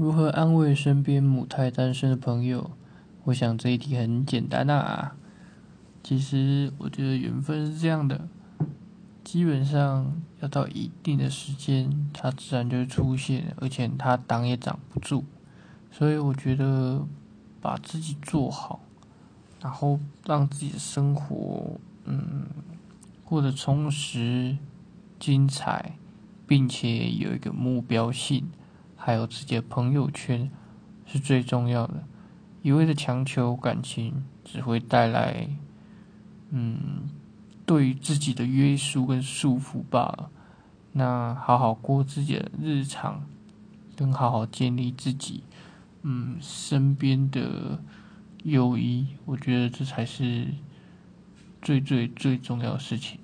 如何安慰身边母胎单身的朋友？我想这一题很简单啊。其实我觉得缘分是这样的，基本上要到一定的时间，它自然就会出现，而且它挡也挡不住。所以我觉得把自己做好，然后让自己的生活嗯过得充实、精彩，并且有一个目标性。还有自己的朋友圈是最重要的，一味的强求感情只会带来，嗯，对于自己的约束跟束缚罢了。那好好过自己的日常，跟好好建立自己，嗯，身边的友谊，我觉得这才是最最最重要的事情。